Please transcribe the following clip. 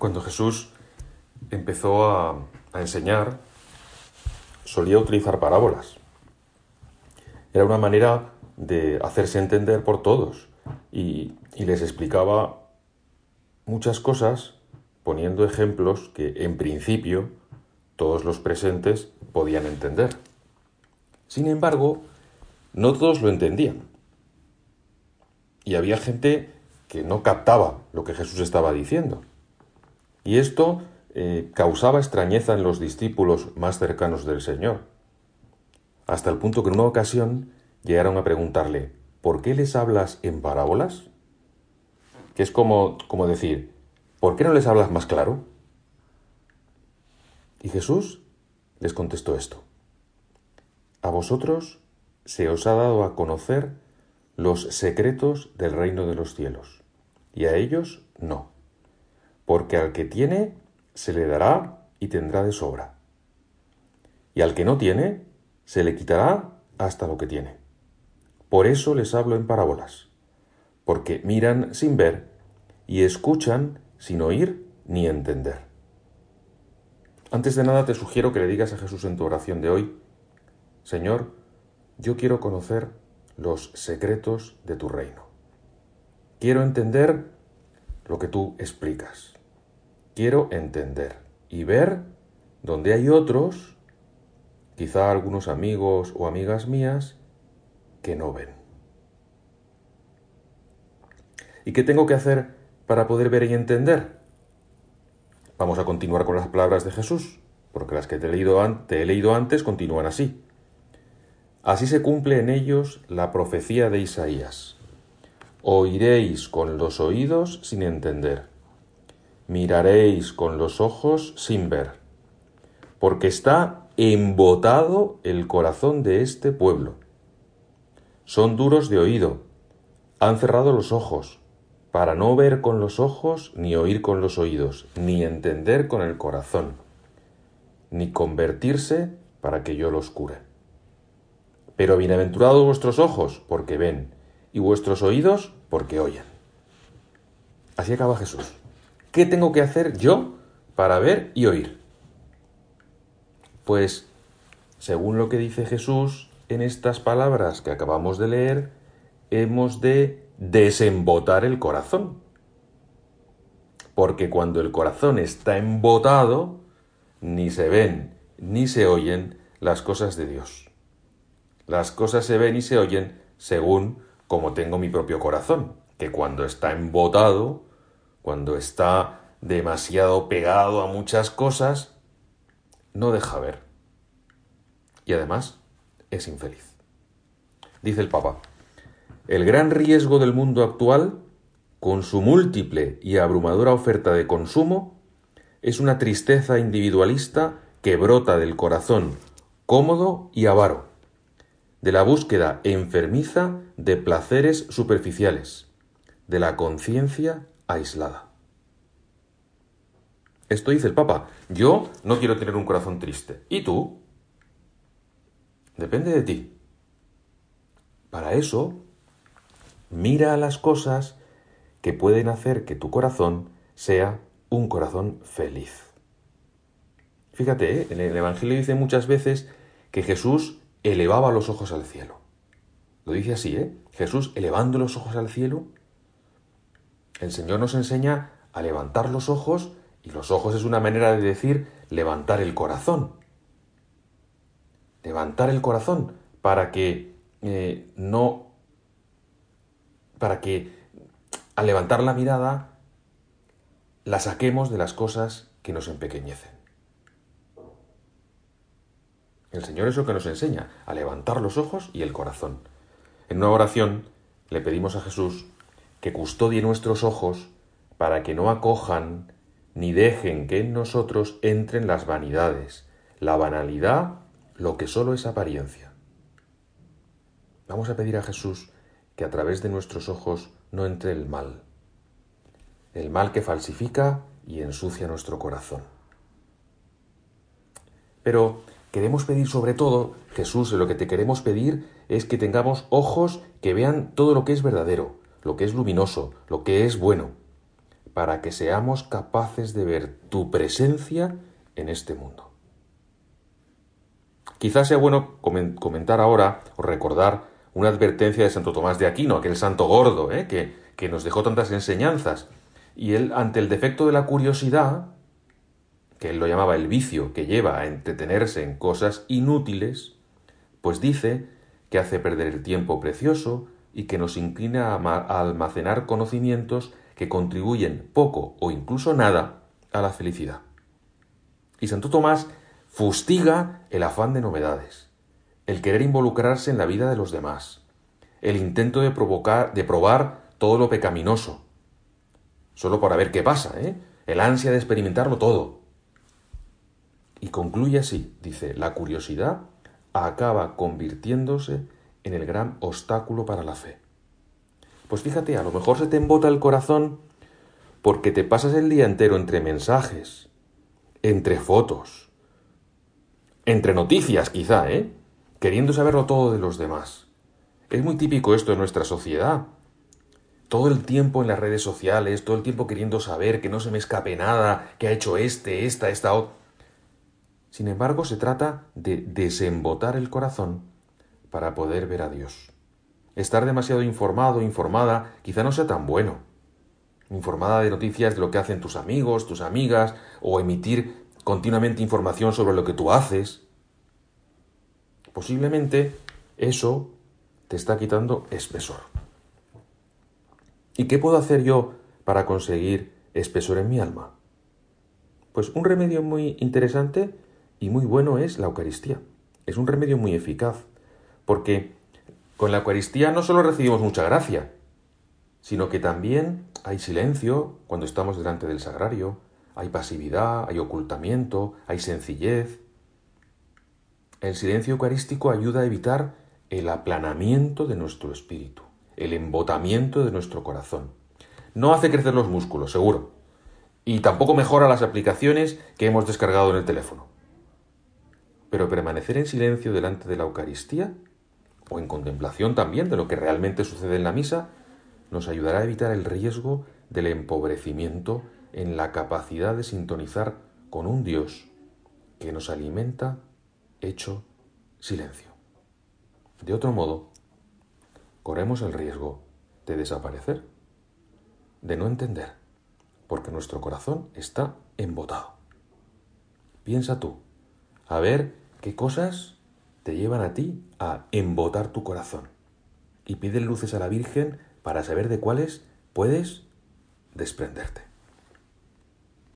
Cuando Jesús empezó a, enseñar, solía utilizar parábolas. Era una manera de hacerse entender por todos y les explicaba muchas cosas poniendo ejemplos que en principio todos los presentes podían entender. Sin embargo, no todos lo entendían. Y había gente que no captaba lo que Jesús estaba diciendo. Y esto eh, causaba extrañeza en los discípulos más cercanos del Señor, hasta el punto que en una ocasión llegaron a preguntarle, ¿por qué les hablas en parábolas? Que es como, como decir, ¿por qué no les hablas más claro? Y Jesús les contestó esto, a vosotros se os ha dado a conocer los secretos del reino de los cielos, y a ellos no, porque al que tiene se le dará y tendrá de sobra, y al que no tiene se le quitará hasta lo que tiene. Por eso les hablo en parábolas, porque miran sin ver y escuchan sin oír ni entender. Antes de nada te sugiero que le digas a Jesús en tu oración de hoy, Señor, yo quiero conocer los secretos de tu reino. Quiero entender lo que tú explicas. Quiero entender y ver donde hay otros, quizá algunos amigos o amigas mías, que no ven. ¿Y qué tengo que hacer para poder ver y entender? Vamos a continuar con las palabras de Jesús, porque las que te he leído, te he leído antes continúan así. Así se cumple en ellos la profecía de Isaías. Oiréis con los oídos sin entender, miraréis con los ojos sin ver, porque está embotado el corazón de este pueblo. Son duros de oído, han cerrado los ojos, para no ver con los ojos, ni oír con los oídos, ni entender con el corazón, ni convertirse para que yo los cure. Pero bienaventurados vuestros ojos, porque ven, y vuestros oídos, porque oyen. Así acaba Jesús. ¿Qué tengo que hacer yo para ver y oír? Pues, según lo que dice Jesús en estas palabras que acabamos de leer, hemos de desembotar el corazón. Porque cuando el corazón está embotado, ni se ven ni se oyen las cosas de Dios. Las cosas se ven y se oyen según como tengo mi propio corazón, que cuando está embotado, cuando está demasiado pegado a muchas cosas, no deja ver. Y además es infeliz. Dice el Papa, el gran riesgo del mundo actual, con su múltiple y abrumadora oferta de consumo, es una tristeza individualista que brota del corazón cómodo y avaro de la búsqueda enfermiza de placeres superficiales, de la conciencia aislada. Esto dice el Papa. Yo no quiero tener un corazón triste. ¿Y tú? Depende de ti. Para eso, mira a las cosas que pueden hacer que tu corazón sea un corazón feliz. Fíjate, ¿eh? en el Evangelio dice muchas veces que Jesús elevaba los ojos al cielo. Lo dice así, ¿eh? Jesús elevando los ojos al cielo. El Señor nos enseña a levantar los ojos y los ojos es una manera de decir levantar el corazón. Levantar el corazón para que eh, no... para que al levantar la mirada la saquemos de las cosas que nos empequeñecen. El Señor es lo que nos enseña, a levantar los ojos y el corazón. En una oración le pedimos a Jesús que custodie nuestros ojos para que no acojan ni dejen que en nosotros entren las vanidades, la banalidad, lo que solo es apariencia. Vamos a pedir a Jesús que a través de nuestros ojos no entre el mal, el mal que falsifica y ensucia nuestro corazón. Pero Queremos pedir sobre todo, Jesús, lo que te queremos pedir es que tengamos ojos que vean todo lo que es verdadero, lo que es luminoso, lo que es bueno, para que seamos capaces de ver tu presencia en este mundo. Quizás sea bueno comentar ahora o recordar una advertencia de Santo Tomás de Aquino, aquel santo gordo, ¿eh? que, que nos dejó tantas enseñanzas. Y él, ante el defecto de la curiosidad, que él lo llamaba el vicio que lleva a entretenerse en cosas inútiles, pues dice que hace perder el tiempo precioso y que nos inclina a almacenar conocimientos que contribuyen poco o incluso nada a la felicidad. Y Santo Tomás fustiga el afán de novedades, el querer involucrarse en la vida de los demás, el intento de provocar, de probar todo lo pecaminoso, solo para ver qué pasa, ¿eh? el ansia de experimentarlo todo. Y concluye así, dice, la curiosidad acaba convirtiéndose en el gran obstáculo para la fe. Pues fíjate, a lo mejor se te embota el corazón porque te pasas el día entero entre mensajes, entre fotos, entre noticias quizá, ¿eh? Queriendo saberlo todo de los demás. Es muy típico esto en nuestra sociedad. Todo el tiempo en las redes sociales, todo el tiempo queriendo saber que no se me escape nada, que ha hecho este, esta, esta otra. Sin embargo, se trata de desembotar el corazón para poder ver a Dios. Estar demasiado informado, informada, quizá no sea tan bueno. Informada de noticias de lo que hacen tus amigos, tus amigas, o emitir continuamente información sobre lo que tú haces. Posiblemente eso te está quitando espesor. ¿Y qué puedo hacer yo para conseguir espesor en mi alma? Pues un remedio muy interesante y muy bueno es la Eucaristía. Es un remedio muy eficaz, porque con la Eucaristía no solo recibimos mucha gracia, sino que también hay silencio cuando estamos delante del sagrario, hay pasividad, hay ocultamiento, hay sencillez. El silencio eucarístico ayuda a evitar el aplanamiento de nuestro espíritu, el embotamiento de nuestro corazón. No hace crecer los músculos, seguro, y tampoco mejora las aplicaciones que hemos descargado en el teléfono. Pero permanecer en silencio delante de la Eucaristía, o en contemplación también de lo que realmente sucede en la misa, nos ayudará a evitar el riesgo del empobrecimiento en la capacidad de sintonizar con un Dios que nos alimenta hecho silencio. De otro modo, corremos el riesgo de desaparecer, de no entender, porque nuestro corazón está embotado. Piensa tú, a ver qué cosas te llevan a ti a embotar tu corazón. Y pide luces a la Virgen para saber de cuáles puedes desprenderte.